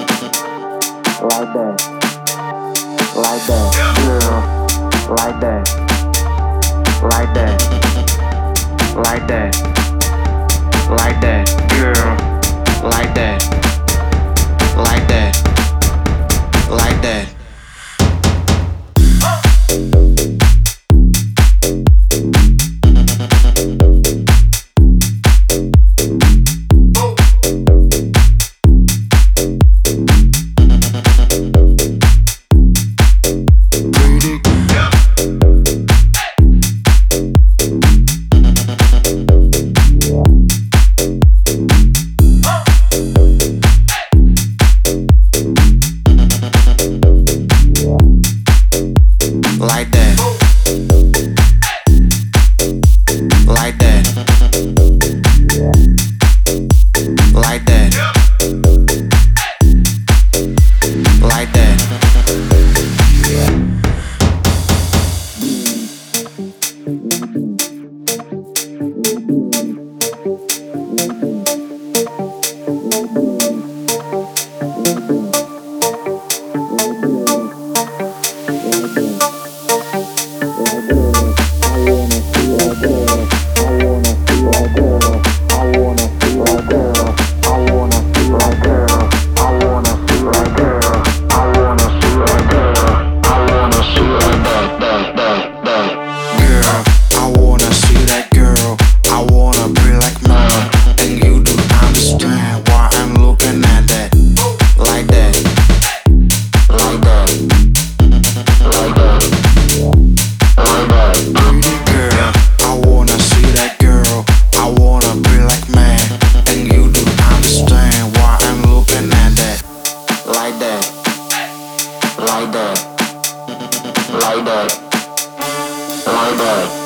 Like that. Like that. Girl. Like that. Like that. Like that. Like that. Girl. Like that. Like that. Like that. Lie back. Lie back. Lie back.